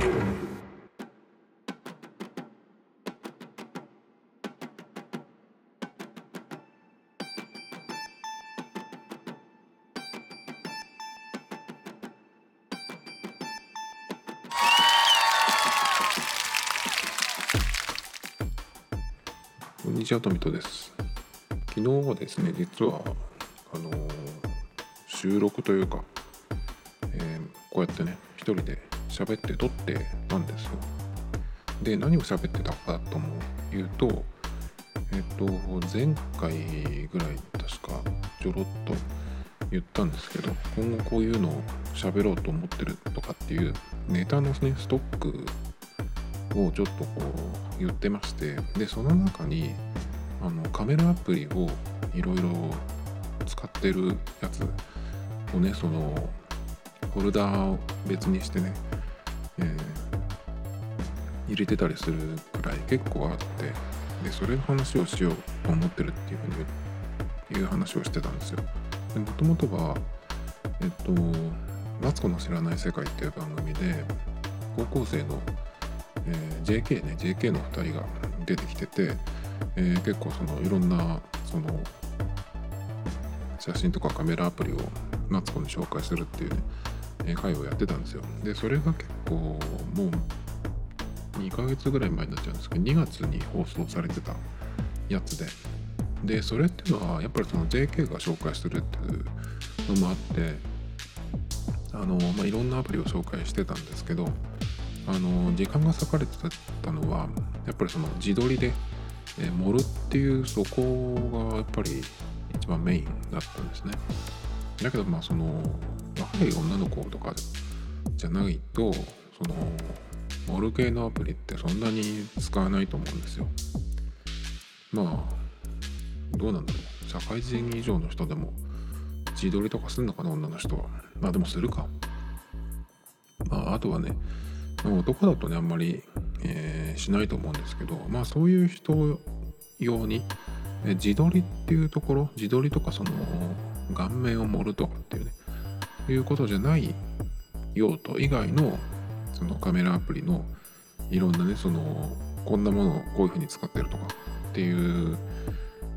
こんにちは、トミトです。昨日はですね、実は、あのー収録というか、えーこうやってね、一人で喋って撮ってたんですよ。で、何を喋ってたかとも言うと、えっ、と、前回ぐらい確かちょろっと言ったんですけど、今後こういうのを喋ろうと思ってるとかっていうネタのね、ストックをちょっとこう言ってましてでその中にあのカメラアプリをいろいろ使ってるやつをねそのフォルダーを別にしてね、えー入れてたりするくらい結構あってでそれの話をしようと思ってるっていうふうにいう話をしてたんですよ。でもともとはえっと「マツコの知らない世界」っていう番組で高校生のえー JK ね JK の2人が出てきてて、えー結構そのいろんなその写真とかカメラアプリをマツコに紹介するっていうね、えー回をやってたんですよ。でそれが結構もう2ヶ月ぐらい前になっちゃうんですけど2月に放送されてたやつで。でそれっていうのはやっぱりその JK が紹介するっていうのもあってあの、まあ、いろんなアプリを紹介してたんですけどあの時間が割かれてたのはやっぱりその自撮りで、えー盛るっていうそこがやっぱり一番メインだったんですね。だけどまあそのい女の子とかじゃないとその盛る系のアプリってそんなに使わないと思うんですよ。まあどうなんだろう。社会人以上の人でも自撮りとかすんのかな女の人は。まあでもするか。まああとはね男だとねあんまり、えーしないと思うんですけどまあそういう人用に自撮りっていうところ自撮りとかその顔面を盛るとかっていうねいうことじゃない用途以外のそのカメラアプリのいろんなねそのこんなものをこういうふうに使ってるとかっていう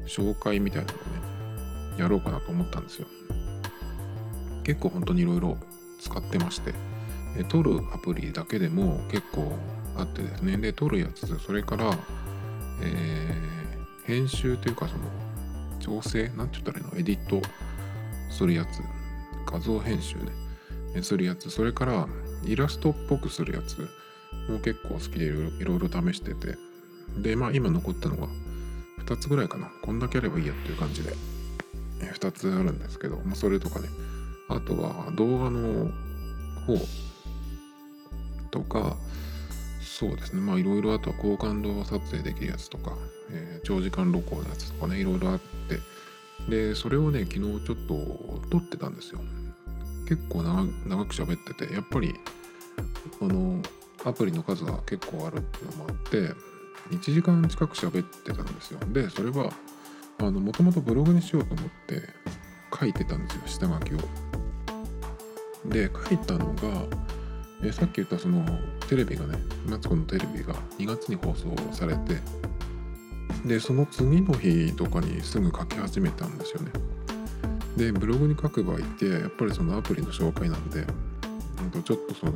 紹介みたいなのをねやろうかなと思ったんですよ。結構本当にいろいろ使ってまして撮るアプリだけでも結構あってですね。で撮るやつそれから、えー編集というかその調整なんて言ったらいいの？エディットするやつ。画像編集ねするやつ。それからイラストっぽくするやつ。も結構好きでいろいろ試してて。でまあ今残ったのが2つぐらいかな。こんだけあればいいやっていう感じで。2つあるんですけど、まあ、それとかね。あとは動画の方。とかそうですね。まあいろいろあとは高感度撮影できるやつとか、えー長時間録音のやつとかね。いろいろあって。でそれをね昨日ちょっと撮ってたんですよ。結構長長く喋っててやっぱりあのアプリの数が結構あるっていうのもあって1時間近く喋ってたんですよ。でそれはもともとブログにしようと思って書いてたんですよ。下書きを。で書いたのがえさっき言ったそのテレビがねマツコのテレビが2月に放送されてでその次の日とかにすぐ書き始めたんですよね。でブログに書く場合ってやっぱりそのアプリの紹介なんでちょっとその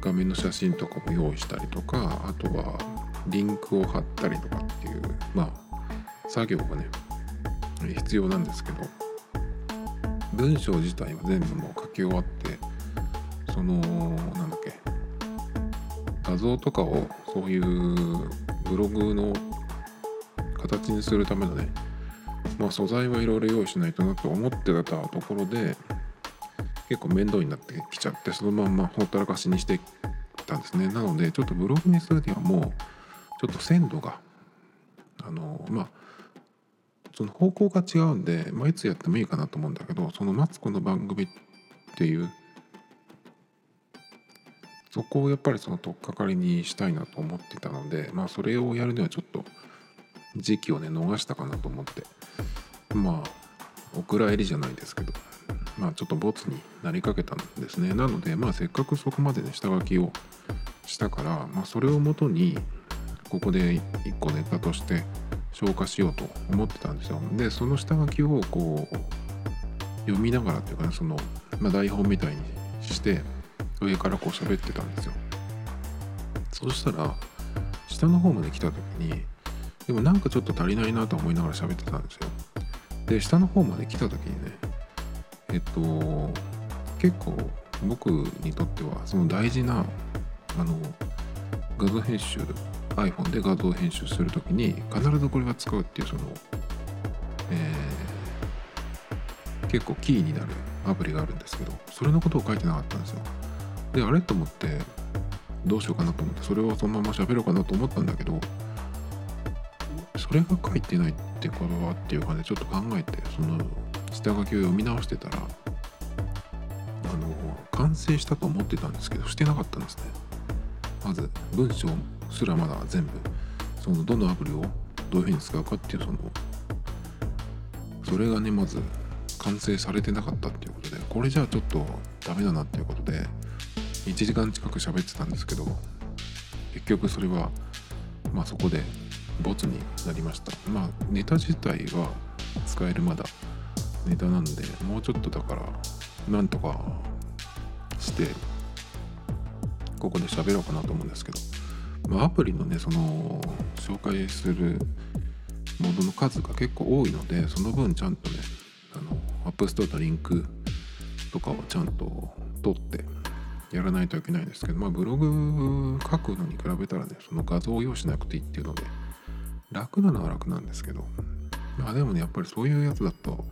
画面の写真とかも用意したりとかあとはリンクを貼ったりとかっていうまあ作業がね必要なんですけど文章自体は全部もう書き終わってそのなんだっけ画像とかをそういうブログの形にするためのねまあ素材はいろいろ用意しないとなと思ってたところで結構面倒になってきちゃってそのまんまほったらかしにしてたんですね。なのでちょっとブログにするにはもうちょっと鮮度があのまあその方向が違うんで、まあ、いつやってもいいかなと思うんだけどそのマツコの番組っていうそこをやっぱりその取っかかりにしたいなと思ってたのでまあそれをやるにはちょっと時期をね逃したかなと思って。まあお蔵入りじゃないですけど。まあちょっとボツになりかけたんですね。なのでまあせっかくそこまでね下書きをしたから、まあ、それをもとにここで一個ネタとして消化しようと思ってたんですよ。でその下書きをこう読みながらっていうかねその、まあ、台本みたいにして上からこう喋ってたんですよ。そしたら下の方まで来た時にでもなんかちょっと足りないなと思いながら喋ってたんですよ。で下の方まで来た時にねえっと結構僕にとってはその大事なあの画像編集 iPhone で画像編集する時に必ずこれは使うっていうその、えー、結構キーになるアプリがあるんですけどそれのことを書いてなかったんですよ。であれと思ってどうしようかなと思ってそれをそのまま喋ろうかなと思ったんだけどそれが書いてないってことはっていうかねちょっと考えてその下書きを読み直してたらあの完成したと思ってたんですけどしてなかったんですね。まず文章すらまだ全部そのどのアプリをどういうふうに使うかっていうそのそれがねまず完成されてなかったっていうことでこれじゃあちょっとダメだなっていうことで1時間近く喋ってたんですけど結局それはまあそこでボツになりました。まあネタ自体は使えるまだ。ネタなんでもうちょっとだからなんとかしてここで喋ろうかなと思うんですけど、まあ、アプリのねその紹介するものの数が結構多いのでその分ちゃんとねあのアップストアのリンクとかをちゃんと取ってやらないといけないんですけどまあブログ書くのに比べたらねその画像を用意しなくていいっていうので楽なのは楽なんですけど。まあでもねやっぱりそういうやつだと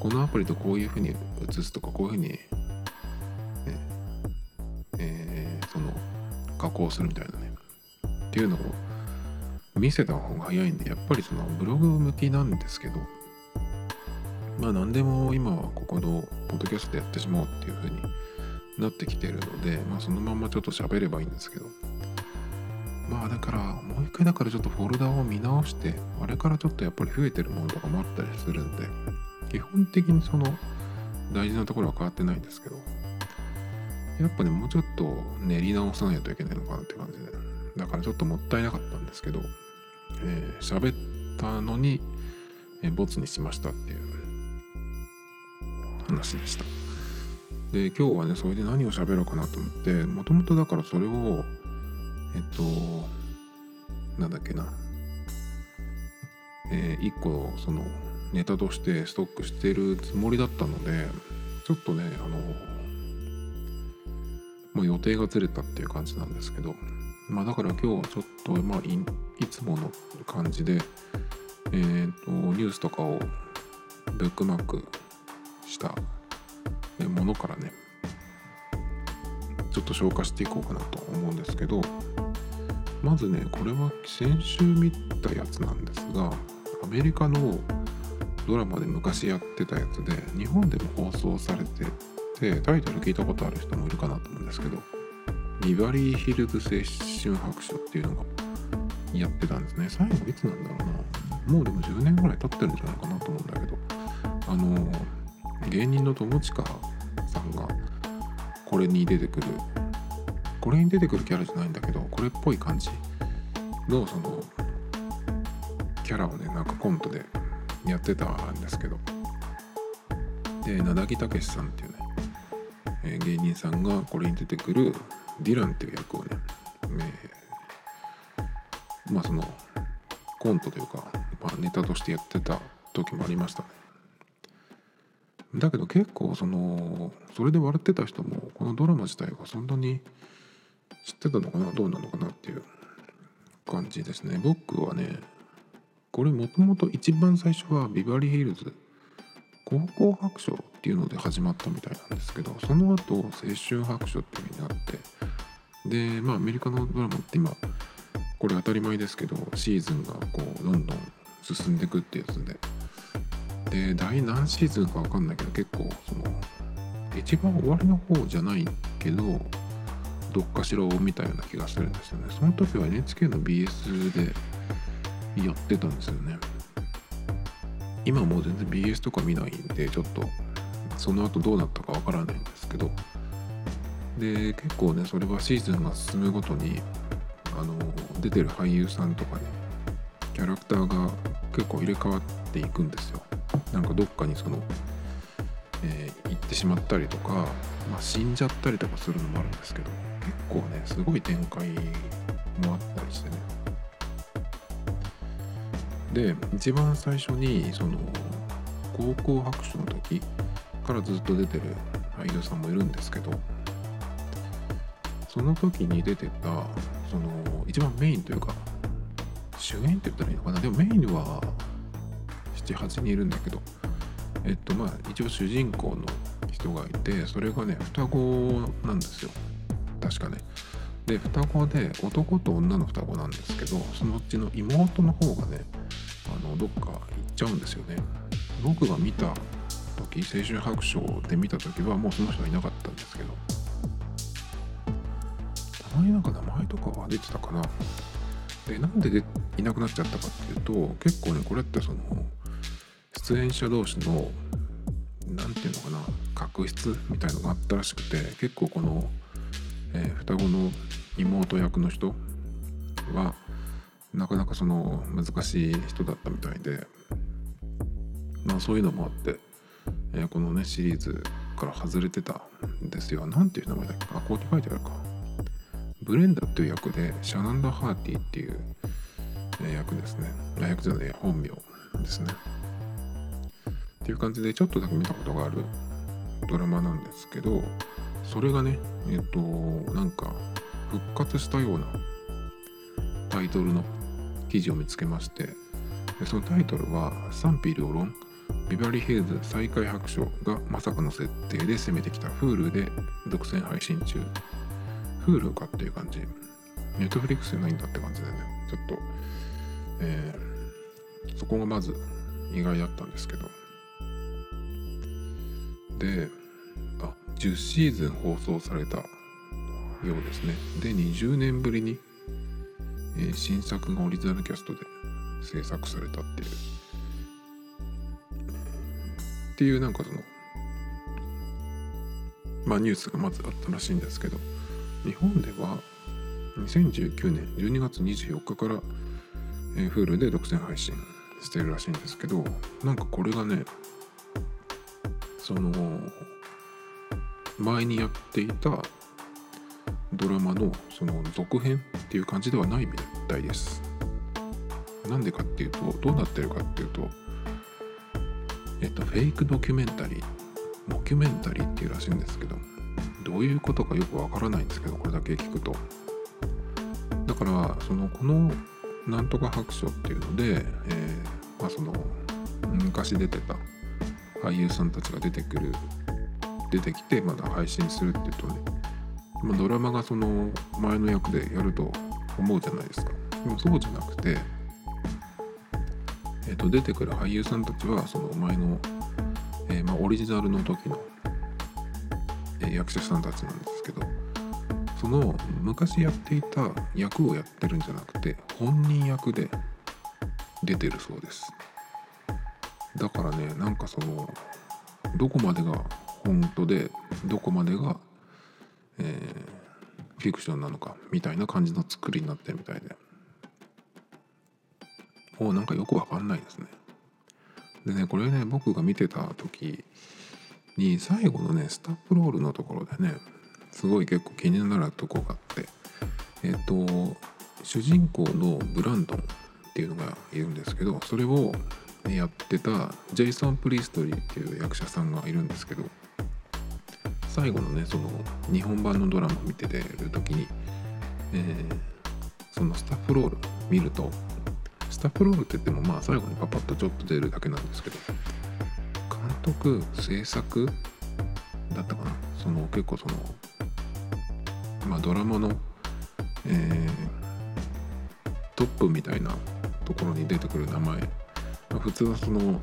このアプリとこういうふうに映すとかこういうふうに、ねえー、その加工するみたいなね。っていうのを見せた方が早いんでやっぱりそのブログ向きなんですけどまあ何でも今はここのポッドキャストでやってしまおうっていうふうになってきてるので、まあ、そのままちょっと喋ればいいんですけど。まあだからもう一回だからちょっとフォルダを見直してあれからちょっとやっぱり増えてるものとかもあったりするんで基本的にその大事なところは変わってないんですけどやっぱねもうちょっと練り直さないといけないのかなって感じでだからちょっともったいなかったんですけどえー、喋ったのに、えー、ボツにしましたっていう話でした。で今日はねそれで何を喋ろうかなと思ってもともとだからそれをえっとなんだっけな。えー、一個そのネタとしてストックしてるつもりだったのでちょっとねあのもう予定がずれたっていう感じなんですけどまあだから今日はちょっとまあいいつもの感じでえっ、ー、とニュースとかをブックマークしたものからねちょっと消化していこうかなと思うんですけどまずねこれは先週見たやつなんですがアメリカのドラマで昔やってたやつで日本でも放送されててタイトル聞いたことある人もいるかなと思うんですけどビバリーヒルズ青春白書っていうのがやってたんですね。最後いつなんだろうな。もうでも10年ぐらい経ってるんじゃないかなと思うんだけど。あの芸人の友近さんがこれに出てくる。これに出てくるキャラじゃないんだけどこれっぽい感じ。のそのキャラをねなんかコントでやってたんですけど。で名木武さんっていうね、えー、芸人さんがこれに出てくるディランっていう役をね、えー、まあそのコントというか、まあ、ネタとしてやってた時もありましたね。だけど結構そのそれで笑ってた人もこのドラマ自体がそんなに知ってたのかなどうなのかなっていう感じですね。僕はねこれもともと一番最初はビバリーヒルズ高校白書っていうので始まったみたいなんですけどその後青春白書っていうになってでまあアメリカのドラマって今これ当たり前ですけどシーズンがこうどんどん進んでいくってやつでで第何シーズンか分かんないけど結構その一番終わりの方じゃないけどどっかしろみたいな気がするんですよね。その時は NHK の BS でやってたんですよね。今もう全然 BS とか見ないんでちょっとその後どうなったかわからないんですけど。で結構ねそれはシーズンが進むごとにあの出てる俳優さんとかねキャラクターが結構入れ替わっていくんですよ。なんかどっかにその、えー、行ってしまったりとか、まあ、死んじゃったりとかするのもあるんですけど結構ねすごい展開もあったりしてね。で一番最初にその高校白書の時からずっと出てる俳優さんもいるんですけどその時に出てたその一番メインというか主演って言ったらいいのかな？でもメインは78人いるんだけどえっとまあ一応主人公の人がいてそれがね双子なんですよ。確かね。で双子で男と女の双子なんですけどそのうちの妹の方がねあのどっか行っちゃうんですよね。僕が見た時青春白書で見た時はもうその人はいなかったんですけど。たまになんか名前とかは出てたかな。でなんででいなくなっちゃったかっていうと結構ねこれってその出演者同士の何て言うのかな確執みたいのがあったらしくて結構この、えー、双子の妹役の人はなかなかその難しい人だったみたいでまあそういうのもあって、えー、このねシリーズから外れてたんですよ。なんていう名前だっけ？あ、ここに書いてあるか。ブレンダっていう役でシャナンダ・ハーティーっていう、役ですね。役じゃない本名ですね。ていう感じでちょっとだけ見たことがあるドラマなんですけどそれがねえっとなんか復活したようなタイトルの記事を見つけましてそのタイトルは「賛否両論ビバリーヒルズ再開白書がまさかの設定で攻めてきた Hulu で独占配信中。Hulu かっていう感じ。Netflix じゃないんだって感じでね。ちょっと、えー、そこがまず意外だったんですけど。であ10シーズン放送されたようですね。で20年ぶりに、えー、新作がオリジナルキャストで制作されたっていう。っていうなんかそのまあニュースがまずあったらしいんですけど日本では2019年12月24日から、えー、Hulu で独占配信してるらしいんですけどなんかこれがねその前にやっていたドラマのその続編っていう感じではないみたいです。なんでかっていうとどうなってるかっていうとえっとフェイクドキュメンタリーモキュメンタリーっていうらしいんですけどどういうことかよくわからないんですけどこれだけ聞くとだからそのこのなんとか白書っていうので、えー、まあ、その昔出てた俳優さんたちが出てくる出てきてまだ配信するっていうとね、ま、ドラマがその前の役でやると思うじゃないですか。でもそうじゃなくて、えー、と出てくる俳優さんたちはその前の、えー、まあ、オリジナルの時の、え、役者さんたちなんですけどその昔やっていた役をやってるんじゃなくて本人役で出てるそうです。だからねなんかそのどこまでが本当でどこまでが、えー、フィクションなのかみたいな感じの作りになってるみたいで。もうなんかよくわかんないですね。でねこれね僕が見てた時に最後のねスタッフロールのところでねすごい結構気になるとこがあってえっ、ー、と主人公のブランドンっていうのがいるんですけどそれをやってたジェイソン・プリストリーっていう役者さんがいるんですけど最後のねその日本版のドラマ見ててる時に、えー、そのスタッフロール見るとスタッフロールって言ってもまあ最後にパパッとちょっと出るだけなんですけど監督制作だったかな？その結構そのまあドラマの、えー、トップみたいなところに出てくる名前、普通はその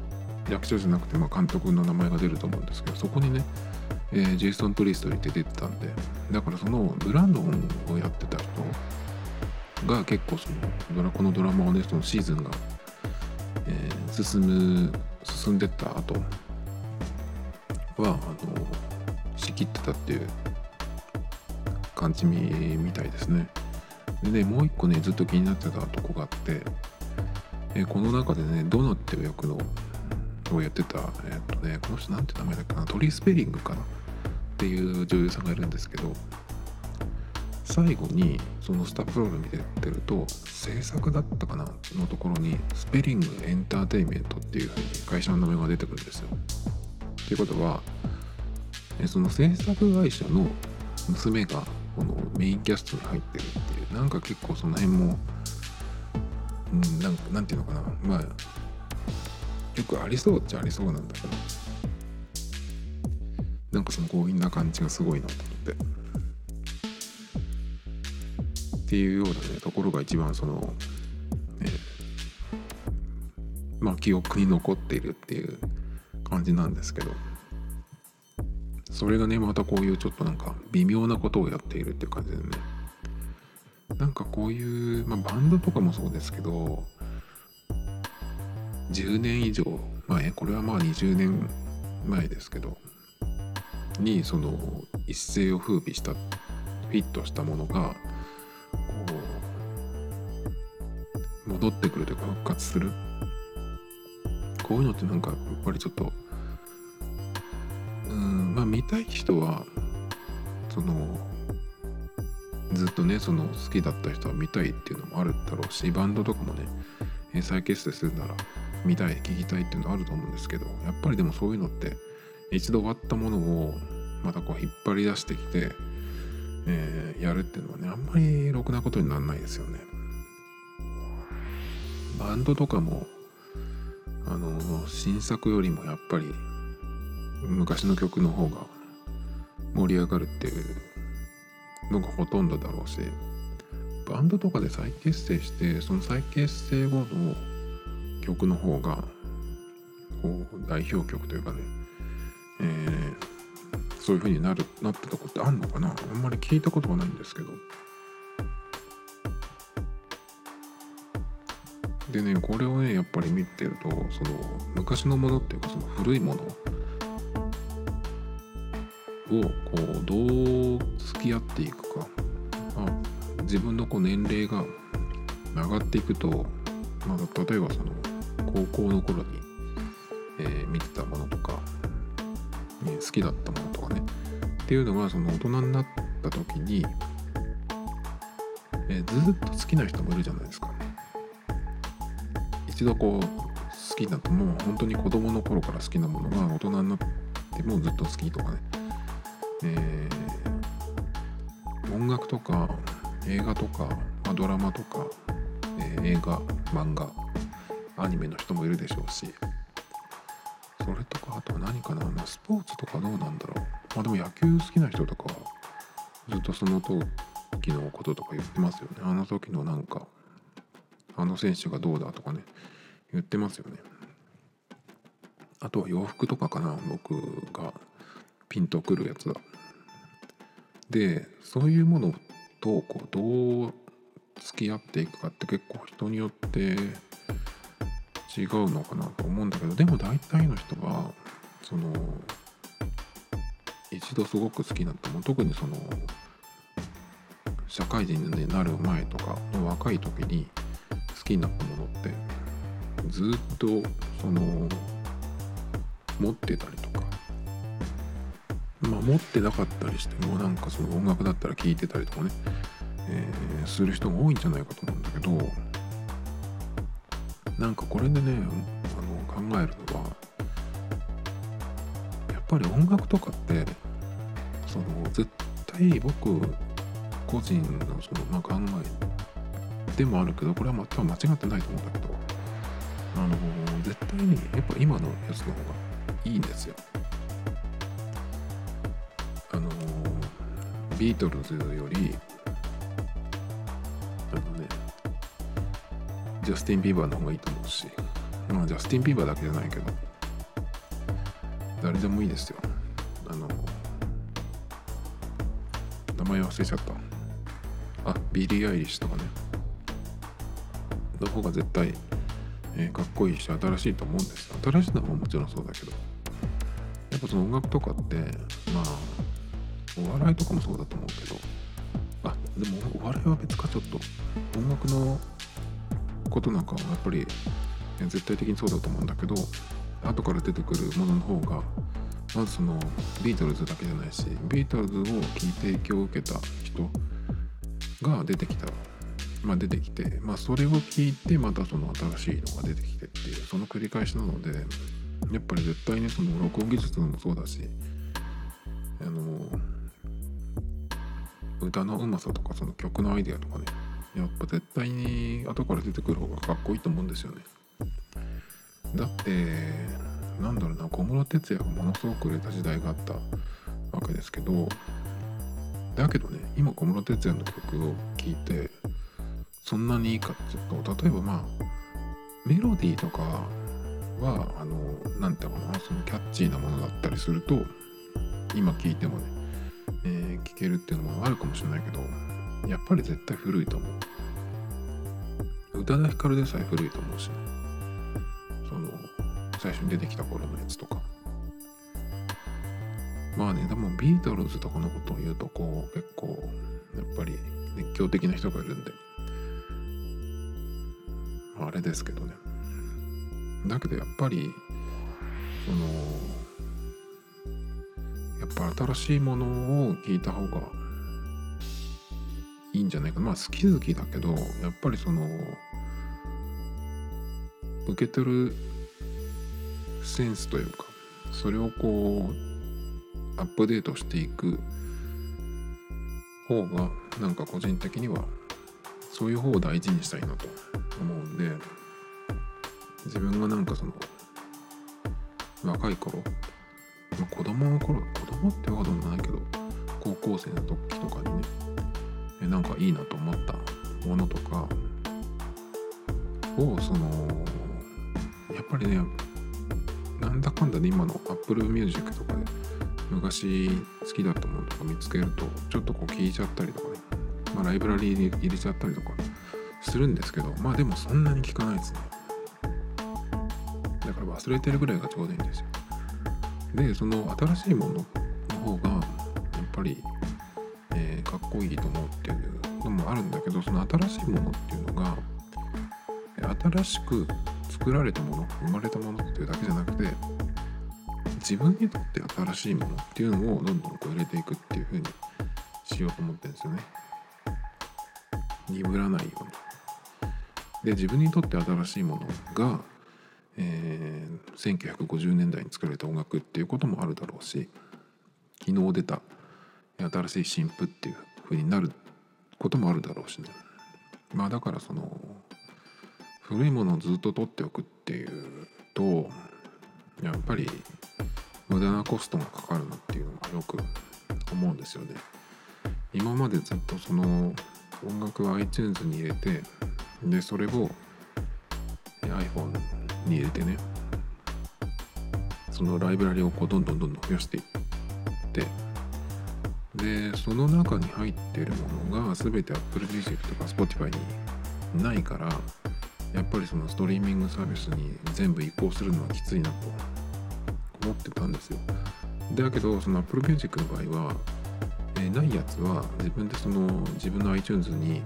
役者じゃなくてま監督の名前が出ると思うんですけどそこにね、えー、ジェイソン・プリストリーって出てたんでだからそのブランドンをやってた人が結構そのドラこのドラマをねそのシーズンが、えー、進む進んでった後はあの仕切ってたっていう感じみたいですね。でねもう一個ねずっと気になってたとこがあってえこの中でねドナっていう役のをやってたえっとねこの人なんて名前だっけなトリ・スペリングかなっていう女優さんがいるんですけど最後にそのスタッフロール見てると制作だったかなのところにスペリングエンターテイメントっていうふうに会社の名前が出てくるんですよ。っていうことはその制作会社の娘がこのメインキャストに入ってるっていうなんか結構その辺も、うん、なんなんていうのかな。まあよくありそうっちゃありそうなんだけど。なんかその強引な感じがすごいなと思って。っていうようなねところが一番その、ね、まあ記憶に残っているっていう感じなんですけど。それがねまたこういうちょっとなんか微妙なことをやっているっていう感じでね。なんかこういう、まあ、バンドとかもそうですけど10年以上前これはまあ20年前ですけどにその一世を風靡したフィットしたものがこう戻ってくるというか復活する。こういうのってなんかやっぱりちょっとうんまあ見たい人はそのずっとねその好きだった人は見たいっていうのもあるだろうしバンドとかもね再結成するなら見たい聞きたいっていうのはあると思うんですけどやっぱりでもそういうのって一度終わったものをまたこう引っ張り出してきて、えー、やるっていうのはねあんまりろくなことにならないですよね。バンドとかもあの新作よりもやっぱり昔の曲の方が盛り上がるっていうのがほとんどだろうしバンドとかで再結成してその再結成後の曲の方がこう代表曲というかね、えー、そういう風になるなったとこってあんのかな？あんまり聞いたことがないんですけど。でねこれをねやっぱり見てるとその昔のものっていうかその古いものをこうどう付き合っていくか、まあ、自分のこう年齢が上がっていくと、まあ、例えばその高校の頃に、えー、見てたものとか、えー、好きだったものとかね。っていうのがその大人になった時に、えー、ずっと好きな人もいるじゃないですか。一度こう好きだともう本当に子供の頃から好きなものが大人になってもずっと好きとかねえー、音楽とか映画とか、まあ、ドラマとか、えー、映画漫画アニメの人もいるでしょうしそれとかあとは何かな、まあ、スポーツとかどうなんだろう。まあでも野球好きな人とかずっとその時のこととか言ってますよね。あの時のなんかあの選手がどうだとかね言ってますよね。あとは洋服とかかな僕が。ピンとくるやつだ。でそういうものとこうどう付き合っていくかって結構人によって違うのかなと思うんだけどでも大体の人はその一度すごく好きになっても特にその社会人になる前とかの若い時に好きになったものってずっとその持ってたりとかまあ、持ってなかったりしてもなんかその音楽だったら聴いてたりとかね、えー、する人が多いんじゃないかと思うんだけどなんかこれでねあの考えるのはやっぱり音楽とかってその絶対僕個人のその、まあ、考えでもあるけどこれは多分間違ってないと思うんだけどあの絶対にやっぱ今のやつの方がいいんですよ。ビートルズよりあのねジャスティン・ビーバーの方がいいと思うしまあジャスティン・ビーバーだけじゃないけど誰でもいいですよ。あの名前忘れちゃった。あビリー・アイリッシュとかね。の方が絶対、えー、かっこいいし新しいと思うんです新しいのももちろんそうだけど。ややっぱその音楽とかってまあお笑いとかもそうだと思うけど。あでもお笑いは別かちょっと。音楽のことなんかはやっぱり絶対的にそうだと思うんだけど後から出てくるものの方がまずそのビートルズだけじゃないしビートルズを聴いて影響を受けた人が出てきた。まあ出てきてまあそれを聞いてまたその新しいのが出てきてっていうその繰り返しなのでやっぱり絶対にその録音技術もそうだし歌のうまさとかその曲のアイデアとかねやっぱ絶対に後から出てくる方がかっこいいと思うんですよね。だってなんだろうな小室哲哉がものすごく売れた時代があったわけですけどだけどね今小室哲哉の曲を聴いてそんなにいいかっていうと例えばまあメロディーとかはあの何て言うのかなそのキャッチーなものだったりすると今聴いてもね、えー、聴けるっていうのもあるかもしれないけどやっぱり絶対古いと思う。宇多田ヒカルでさえ古いと思うし、ね、その最初に出てきた頃のやつとか。まあねでもビートルズとかのことを言うとこう結構やっぱり熱狂的な人がいるんで。あれですけどね。だけどやっぱりそのやっぱ新しいものを聞いた方がいいんじゃないかな。まあ好き好きだけどやっぱりその受け取るセンスというかそれをこうアップデートしていく方がなんか個人的にはそういう方を大事にしたいなと思うんで自分がなんかその若い頃、子供の頃子供ってわけでもないけど高校生の時とかにねえなんかいいなと思ったものとかをそのやっぱりねなんだかんだで今の Apple Music とかで昔好きだったものとか見つけるとちょっとこう聞いちゃったりとかね、まあ、ライブラリーに入れちゃったりとかするんですけどまあでもそんなに聞かないですね。だから忘れてるぐらいがちょうどいいんですよ。でその新しいものの方がやっぱり、えー、かっこいいと思うっていうのもあるんだけどその新しいものっていうのが新しく作られたもの生まれたものっていうだけじゃなくて自分にとって新しいものっていうのをどんどんこう入れていくっていう風にしようと思ってるんですよね。鈍らないように。で自分にとって新しいものが、1950年代に作られた音楽っていうこともあるだろうし昨日出た新しい新譜っていう風になることもあるだろうしねまあだからその古いものをずっと取っておくっていうとやっぱり無駄なコストがかかるなっていうのがよく思うんですよね。今までずっとその音楽は iTunes に入れてでそれを iPhone に入れてねそのライブラリをこうどんどんどんどん増やしていってでその中に入ってるものが全て Apple Music とか Spotify にないからやっぱりそのストリーミングサービスに全部移行するのはきついなと思ってたんですよ。だけどその Apple Music の場合は、えー、ないやつは自分でその自分の iTunes に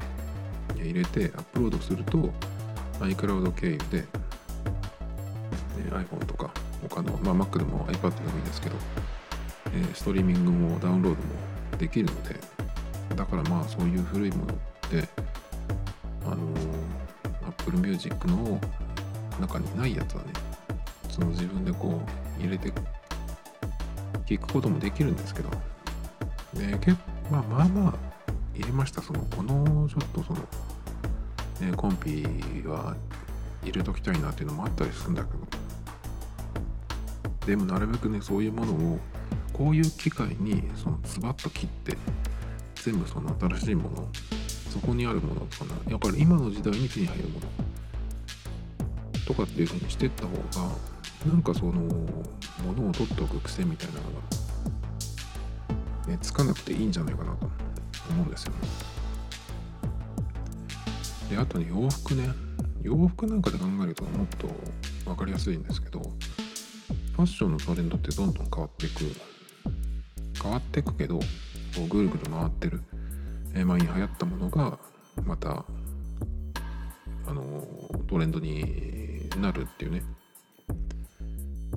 入れてアップロードすると iCloud 経由で、え、iPhone とか他の、まあ、Mac でも iPad でもいいんですけど、えー、ストリーミングもダウンロードもできるのでだからまあそういう古いものってあの Apple Music の中にないやつはねその自分でこう入れて聞くこともできるんですけどで結まあまあまあ入れました。そのこのちょっとその、ね、コンピは入れときたいなっていうのもあったりするんだけどでもなるべくねそういうものをこういう機会にそのズバッと切って全部その新しいものそこにあるものとかなやっぱり今の時代に手に入るものとかっていうふうにしてった方がなんかそのものを取っておく癖みたいなのが、ね、つかなくていいんじゃないかなと思うんですよね。であとね洋服ね洋服なんかで考えるともっと分かりやすいんですけどァッションのトレンドってどんどん変わっていく。変わっていくけどこうぐるぐる回ってる、え、前に流行ったものがまたあのトレンドになるっていうね。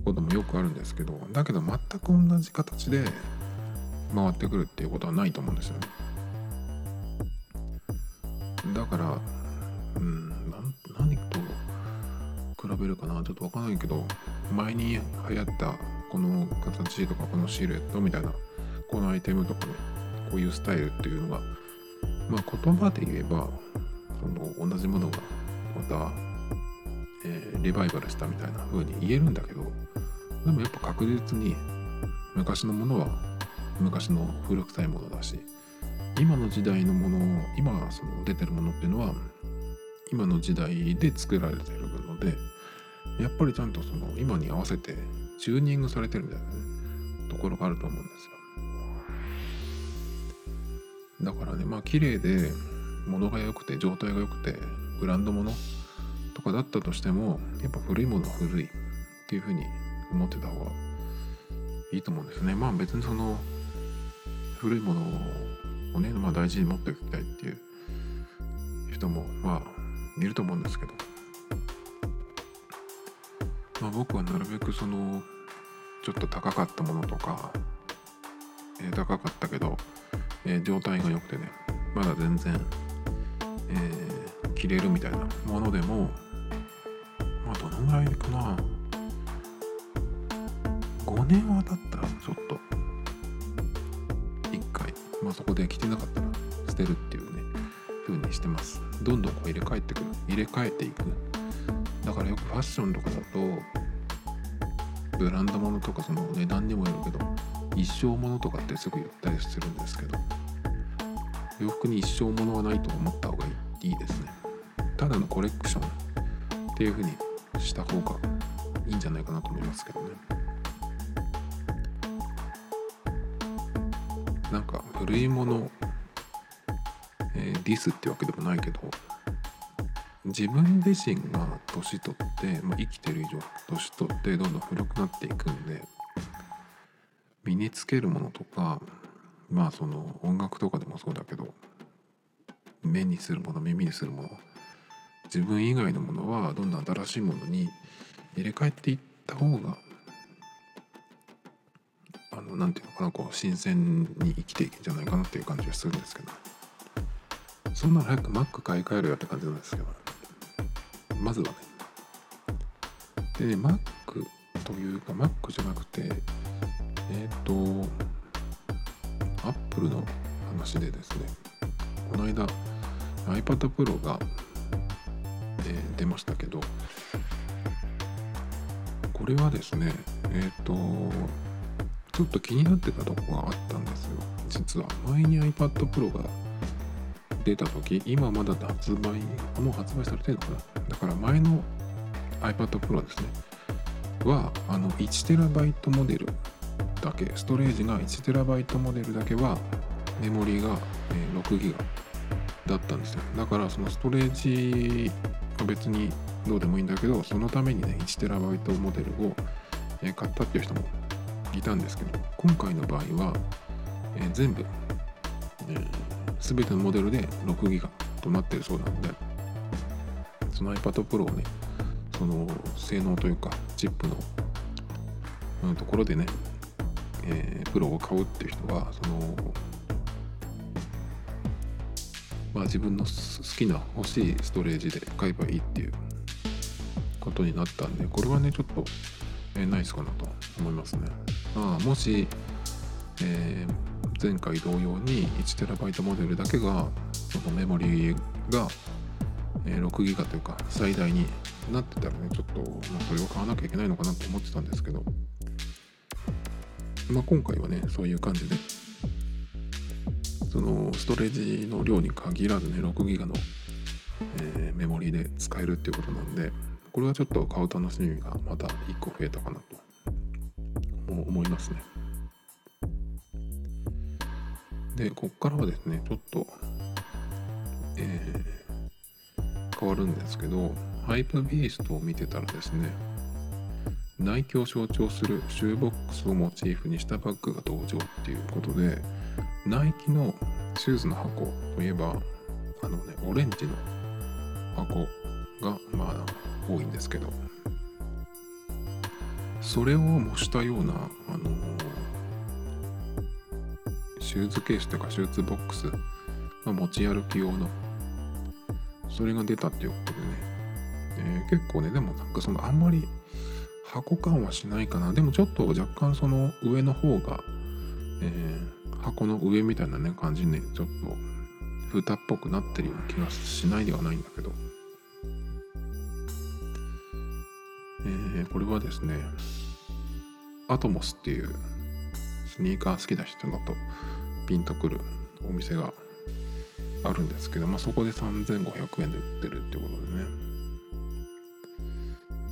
こともよくあるんですけどだけど全く同じ形で回ってくるっていうことはないと思うんですよね。だからうん何と比べるかな。ちょっとわかんないけど前に流行ったこの形とかこのシルエットみたいなこのアイテムとかねこういうスタイルっていうのがまあ言葉で言えばその同じものがまた、えー、リバイバルしたみたいな風に言えるんだけどでもやっぱ確実に昔のものは昔の古臭いものだし今の時代のもの今その出てるものっていうのは今の時代で作られてるのでやっぱりちゃんとその今に合わせてチューニングされてるみたいなねところがあると思うんですよ。だからねまあ綺麗で物が良くて状態が良くてブランド物とかだったとしてもやっぱ古いものは古いっていうふうに思ってた方がいいと思うんですね。まあ別にその古いものをね、まあ、大事に持っておきたいっていう人もまあいると思うんですけど、まあ、僕はなるべくそのちょっと高かったものとか、えー、高かったけど、えー、状態が良くてねまだ全然、えー、着れるみたいなものでもまあどのぐらいかな。5年は経ったらちょっと。1回、まあ、そこで着てなかったら捨てるっていうね風にしてます。どんどんこう入れ替えてくる入れ替えていく。だからよくファッションとかだとブランド物とかその値段にもよるけど一生ものとかってすぐ言ったりするんですけど洋服に一生ものはないと思った方がいいですね。ただのコレクションっていう風にした方がいいんじゃないかなと思いますけどね。なんか古いもの、えー、ディスってわけでもないけど自分自身が年取って、まあ、生きてる以上年取ってどんどん古くなっていくんで身につけるものとかまあその音楽とかでもそうだけど目にするもの耳にするもの自分以外のものはどんどん新しいものに入れ替えていった方が何て言うのかなこう新鮮に生きていくんじゃないかなっていう感じがするんですけど。そんなの早く Mac 買い替えるよって感じなんですけど。まずはね。で Mac というか Mac じゃなくてえっ、ー、と Apple の話でですねこの間 iPad Pro が、えー、出ましたけどこれはですねえっ、ー、とちょっと気になってたとこがあったんですよ。実は前に iPad Pro が出た時今まだ発売もう発売されてるのかなだから前の iPad Pro ですね。はあの 1TB モデルだけストレージが 1TB モデルだけはメモリが 6GB だったんですよ。だからそのストレージは別にどうでもいいんだけどそのためにね 1TB モデルを買ったっていう人もいたんですけど今回の場合は、全部、え、全てのモデルで6ギガとなってるそうなのでその iPad Pro をねその性能というかチップの、うん、ところでね、えー、プロを買うっていう人はそのまあ自分の好きな欲しいストレージで買えばいいっていうことになったんでこれはねちょっと、えー、ナイスかなと思いますね。まあ、もし、えー、前回同様に 1TB モデルだけがそのメモリが、え、6ギガというか最大になってたらねちょっと、まあ、それを買わなきゃいけないのかなと思ってたんですけど、まあ、今回はねそういう感じでそのストレージの量に限らずね6ギガの、え、メモリで使えるっていうことなんでこれはちょっと買う楽しみがまた1個増えたかなと思いますね。で、こっからはですね、ちょっと、えー、変わるんですけど、ハイプビーストを見てたらですね、ナイキを象徴するシューボックスをモチーフにしたバッグが登場っていうことでナイキのシューズの箱といえばあのねオレンジの箱がまあ多いんですけどそれを模したようなあのシューズケースとかシューズボックス、まあ、持ち歩き用のそれが出たっていうことでね、えー、結構ねでもなんかそのあんまり箱感はしないかな。でもちょっと若干その上の方が、えー、箱の上みたいなね感じに、ね、ちょっと蓋っぽくなってるような気がしないではないんだけど、えー、これはですねアトモスっていうスニーカー好きな人だとピンとくるお店があるんですけど、まあ、そこで3500円で売ってるってことでね。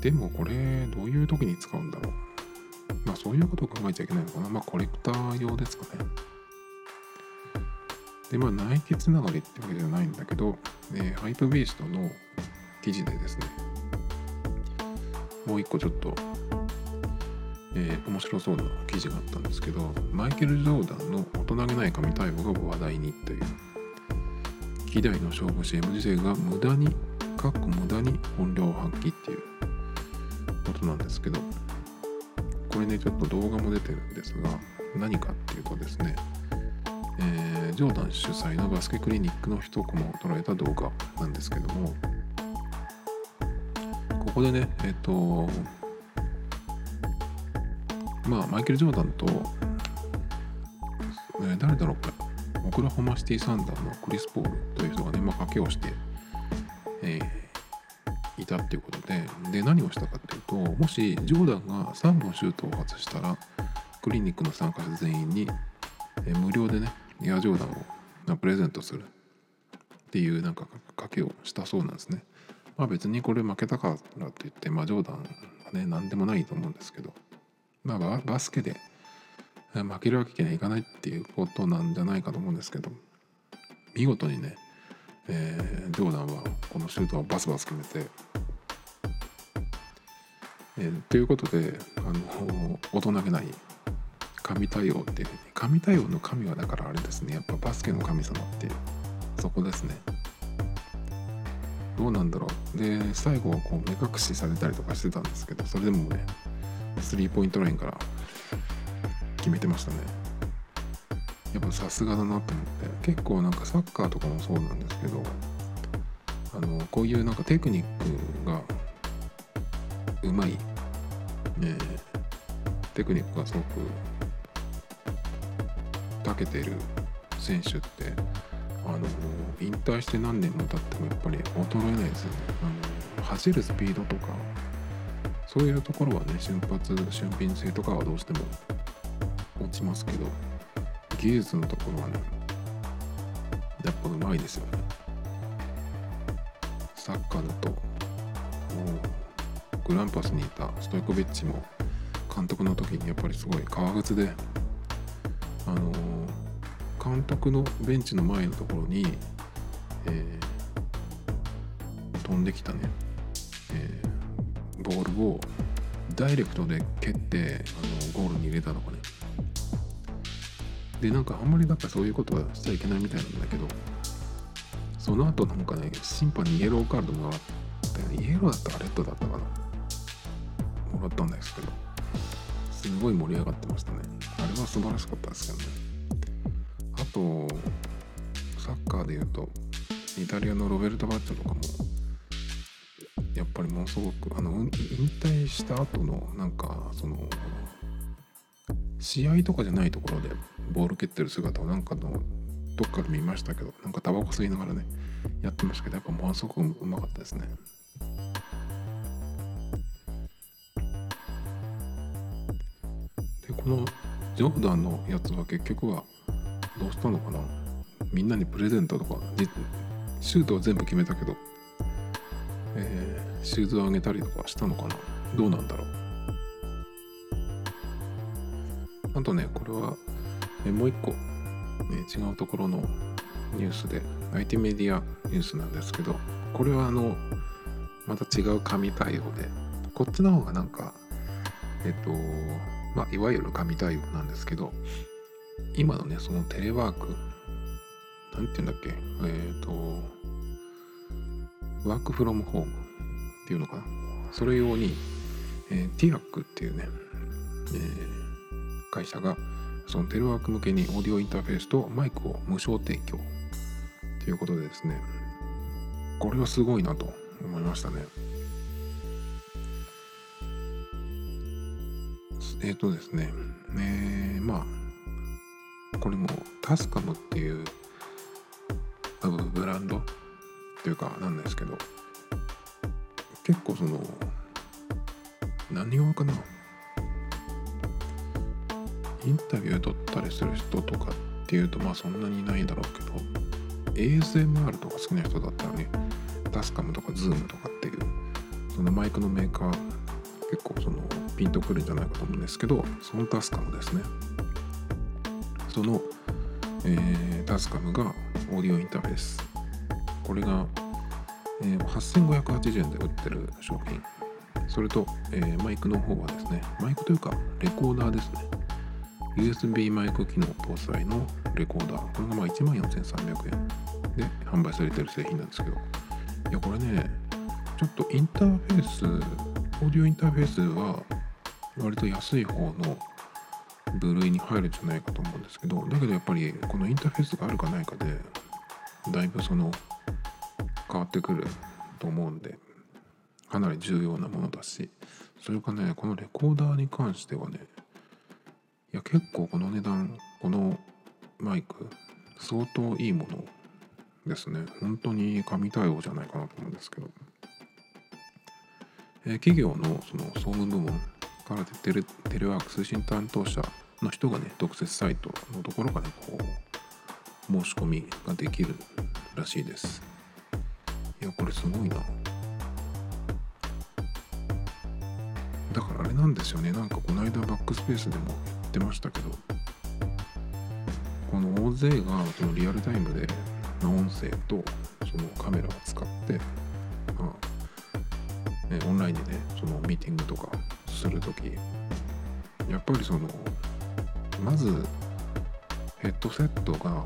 でもこれどういう時に使うんだろう。まあそういうことを考えちゃいけないのかな。まあコレクター用ですかね。でまあナイキつながりってわけじゃないんだけど、えー、ハイプベーストの記事でですねもう一個ちょっと、えー、面白そうな記事があったんですけどマイケル・ジョーダンの大人げない神対応が話題にという。希代の勝負師 M 時世が無駄にかっこ無駄に本領発揮っていうことなんですけどこれねちょっと動画も出てるんですが何かっていうとですね、えー、ジョーダン主催のバスケクリニックの一コマを捉えた動画なんですけどもここでねえっ、ー、とまあマイケル・ジョーダンと、えー、誰だろうか。オクラホマシティ・サンダーのクリス・ポールという人がね、まあ、賭けをして、えー、いたっていうことでで何をしたかっていうともしジョーダンが3本シュートを外したらクリニックの参加者全員に、えー、無料でねエアジョーダンをプレゼントするっていうなんか賭けをしたそうなんですね。まあ別にこれ負けたからといって、まあ、ジョーダンはね何でもないと思うんですけど、まあ、バスケで負けるわけにはいかないっていうことなんじゃないかと思うんですけど。見事にね、えー、ジョーダンはこのシュートをバスバス決めて、えー、ということであの大人げない神対応っていう神対応の神はだからあれですね。やっぱバスケの神様っていうそこですね。どうなんだろう。で最後はこう目隠しされたりとかしてたんですけどそれでもねスリーポイントラインから決めてましたね。やっぱさすがだなと思って。結構なんかサッカーとかもそうなんですけどあのこういうなんかテクニックがうまい、ね、テクニックがすごく長けてる選手ってあの引退して何年も経ってもやっぱり衰えないですよね。あの走るスピードとかそういうところはね瞬発俊敏性とかはどうしても落ちますけど技術のところはねやっぱうまいですよね。サッカーだとグランパスにいたストイコビッチも監督の時にやっぱりすごい革靴であの監督のベンチの前のところに、えー、飛んできたね、えー、ボールをダイレクトで蹴ってあのゴールに入れたのかねでなんかあんまりだからそういうことはしちゃいけないみたいなんだけどその後なんかね審判にイエローカードもらってイエローだったかレッドだったかなもらったんですけどすごい盛り上がってましたね。あれは素晴らしかったですけどね。あとサッカーで言うとイタリアのロベルト・バッチョとかもやっぱりものすごくあの引退した後のなんかその試合とかじゃないところでボール蹴ってる姿をなんかのどっかで見ましたけどなんかタバコ吸いながらねやってましたけどやっぱものすごくうまかったですね。でこのジョーダンのやつは結局はどうしたのかな？みんなにプレゼントとかシュートは全部決めたけど、えー、シューズをあげたりとかしたのかな？どうなんだろう？あとねこれはえもう一個、ね、違うところのニュースで IT メディアニュースなんですけどこれはあのまた違う紙対応でこっちの方がなんかえっとまあいわゆる神対応なんですけど今のねそのテレワークなんて言うんだっけえっ、とワークフロムホームっていうのかな。それ用に、えー、ティアックっていうね、えー、会社がそのテレワーク向けにオーディオインターフェースとマイクを無償提供。ということでですね。これはすごいなと思いましたね。えっ、ー、とですね。えー、まあこれもタスカムっていうブランドっていうかなんですけど結構その何用かなインタビュー取ったりする人とかっていうとまあそんなにいないだろうけど ASMR とか好きな人だったらねタスカムとかズームとかっていうそのマイクのメーカー結構そのピンとくるんじゃないかと思うんですけどそのタスカムですね。その、えー、タスカムがオーディオインターフェース。これが、えー、8580円で売ってる商品。それと、えー、マイクの方はですねマイクというかレコーダーですね。USB マイク機能搭載のレコーダー。これがまあ14,300円。で販売されてる製品なんですけど。いやこれねちょっとインターフェースオーディオインターフェースは割と安い方の部類に入るんじゃないかと思うんですけどだけどやっぱりこのインターフェースがあるかないかでだいぶその変わってくると思うんでかなり重要なものだしそれかねこのレコーダーに関してはねいや結構この値段このマイク相当いいものですね。本当に神対応じゃないかなと思うんですけど、えー、企業のその総務部門から出てるテレワーク推進担当者の人がね特設サイトのところからこう申し込みができるらしいです。いやこれすごいな。だからあれなんですよね。なんかこの間バックスペースでもってましたけどこの大勢がそのリアルタイムで音声とそのカメラを使って、まあね、オンラインでねそのミーティングとかする時やっぱりそのまずヘッドセットが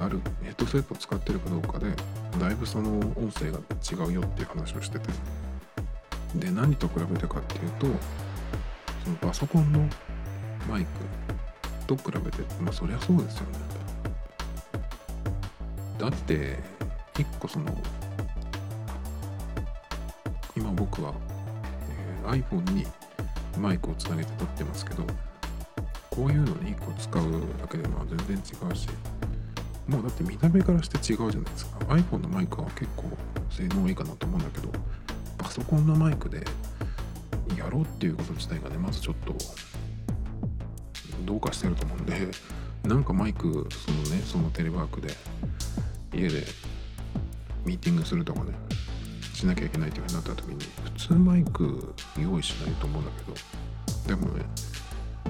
あるヘッドセットを使ってるかどうかでだいぶその音声が違うよっていう話をしててで何と比べてかっていうとそのパソコンのマイクと比べてまあそりゃそうですよね。だって一個その今僕は、えー、iPhone にマイクをつなげて撮ってますけどこういうのに1個使うだけでまあ全然違うしもうだって見た目からして違うじゃないですか。iPhone のマイクは結構性能いいかなと思うんだけどパソコンのマイクでやろうっていうこと自体がねまずちょっとどうかしてると思うんでなんかマイクそのねそのテレワークで家でミーティングするとかねしなきゃいけないっていうふうになった時に普通マイク用意しないと思うんだけどでもね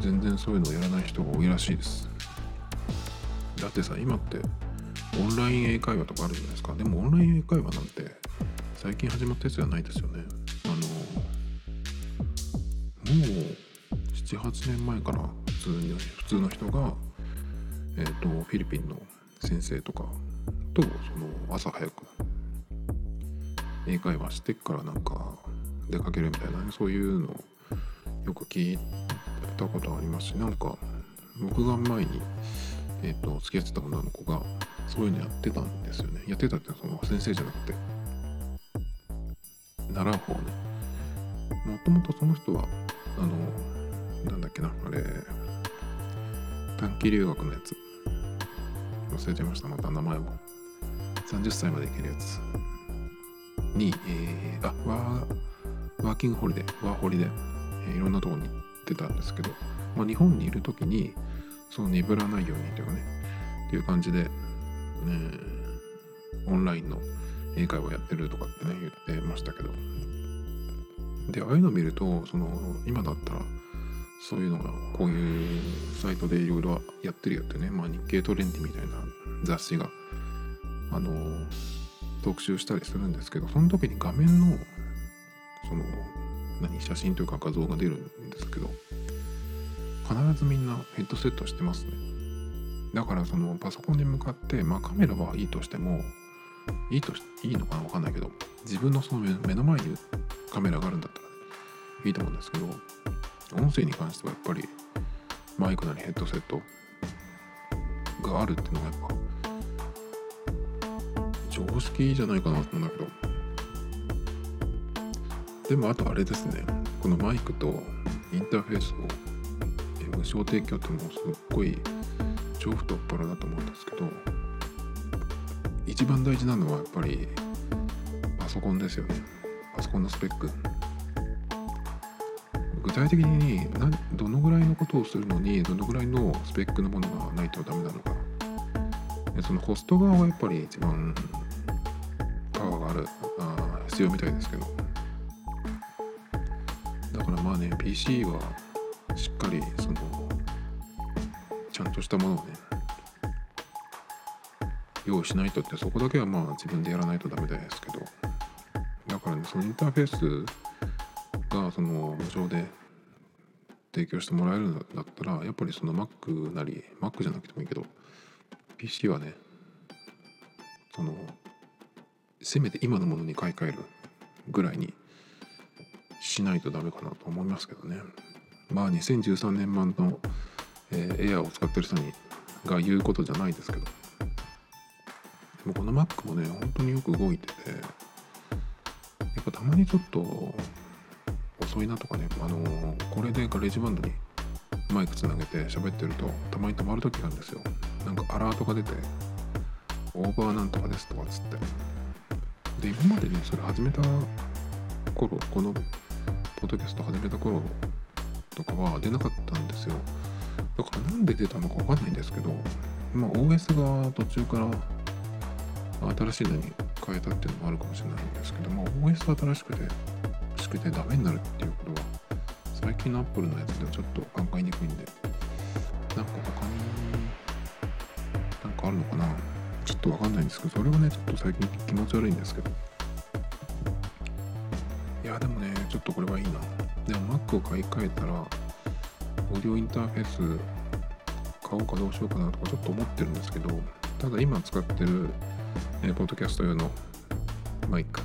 全然そういうのをやらない人が多いらしいです。だってさ今ってオンライン英会話とかあるじゃないですか。でもオンライン英会話なんて最近始まったやつじゃないですよね。あのもう78年前から通に普通の人が、えーと、フィリピンの先生とかとその朝早く英会話してからなんか出かけるみたいな、ね、そういうのをよく聞いたことありますしなんか僕が前に、えーと、付き合ってた女の子がそういうのやってたんですよね。やってたってその先生じゃなくて習う方ねもともとその人はあのなんだっけなあれ短期留学のやつ。忘れちゃいましたまた名前も。30歳まで行けるやつ。に、えー、あワーワーキングホリデー。ワーホリで、えー、いろんなとこに行ってたんですけど、まあ、日本にいる時にその鈍らないようにというかね。っていう感じで、ね、オンラインの英会話やってるとかってね言ってましたけど。でああいうのを見るとその今だったらそういうのがこういうサイトでいろいろやってるよってね、まあ、日経トレンディみたいな雑誌があの特集したりするんですけどその時に画面のその何写真というか画像が出るんですけど必ずみんなヘッドセットしてますね。だからそのパソコンに向かってまあカメラはいいとしてもいいとしいいのかなわかんないけど自分のその目の前にカメラがあるんだったら、ね、いいと思うんですけど音声に関してはやっぱりマイクなりヘッドセットがあるっていうのがやっぱ常識じゃないかなと思うんだけど。でもあとあれですね。このマイクとインターフェースを無償提供ってもすっごい超太っ腹だと思うんですけど一番大事なのはやっぱりパソコンですよね。パソコンのスペック。具体的に何どのぐらいのことをするのにどのぐらいのスペックのものがないとダメなのか。そのホスト側はやっぱり一番パワーがあるあ必要みたいですけど。だからまあね PC はしっかりそのちゃんとしたものをね用意しないとってそこだけはまあ自分でやらないとダメですけど。だからねそのインターフェースがその無償で提供してもらえるんだったらやっぱりその Mac なり Mac じゃなくてもいいけど PC はねそのせめて今のものに買い替えるぐらいにしないとダメかなと思いますけどね。まあ2013年版の、えー、Air を使ってる人にが言うことじゃないですけど。でもこの Mac もね本当によく動いててやっぱたまにちょっと遅いなとかねあのー、これでガレージバンドにマイクつなげて喋ってるとたまに止まる時なんですよ。なんかアラートが出てオーバーなんとかですとかっつって。で今までねそれ始めた頃このポッドキャスト始めた頃とかは出なかったんですよ。だからなんで出たのかわかんないんですけどまあ OS が途中から新しいのに変えたっていうのもあるかもしれないんですけども OS 新しくてしくてダメになるっていうことは最近の Apple のやつではちょっと考えにくいんでなんか他になんかあるのかな。ちょっとわかんないんですけどそれはねちょっと最近気持ち悪いんですけど。いやでもねちょっとこれはいいな。でも Mac を買い替えたらオーディオインターフェース買おうかどうしようかなとかちょっと思ってるんですけどただ今使ってる、えー、ポッドキャスト用のマイク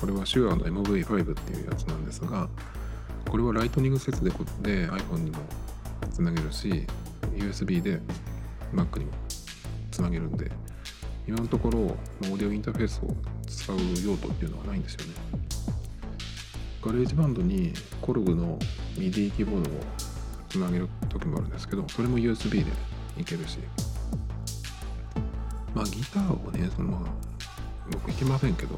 これは手話の MV5 っていうやつなんですがこれはライトニング接続でで iPhone にもつなげるし USB で Mac にもつなげるんで今のところオーディオインターフェースを使う用途っていうのはないんですよね。ガレージバンドにコルグの MIDI キーボードをつなげる時もあるんですけどそれも USB でいけるし。まあギターをねその僕弾けませんけど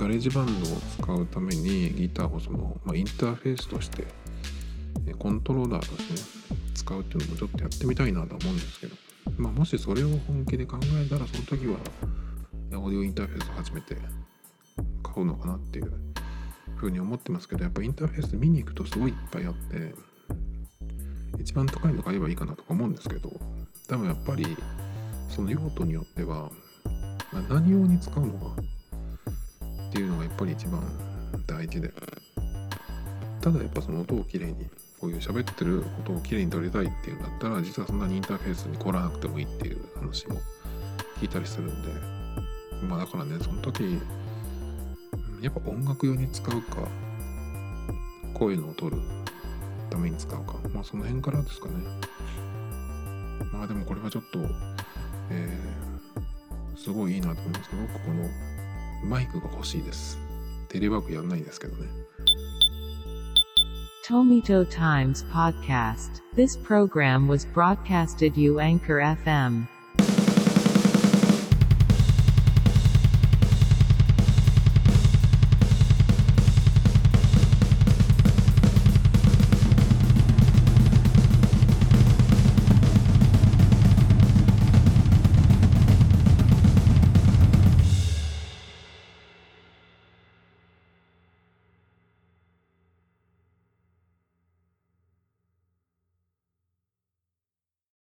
ガレージバンドを使うためにギターをその、まあ、インターフェースとしてコントローラーとしてね使うっていうのもちょっとやってみたいなと思うんですけど、まあ、もしそれを本気で考えたらその時はオーディオインターフェースを初めて買うのかなっていうふうに思ってますけどやっぱインターフェース見に行くとすごいいっぱいあって一番高いの買えばいいかなとか思うんですけど多分やっぱりその用途によっては、何用に使うのかっていうのがやっぱり一番大事で。ただやっぱその音をきれいにこういう喋ってる音をきれいに撮りたいっていうんだったら実はそんなにインターフェースに凝らなくてもいいっていう話も聞いたりするんで。まあだからねその時やっぱ音楽用に使うかこういうのを撮るために使うか。まあその辺からですかね。まあでもこれはちょっとえー、すごいいいなと思いますけど僕このマイクが欲しいです。テレワークやんないですけどね。Tomito Times Podcast. This program was broadcasted you Anchor FM.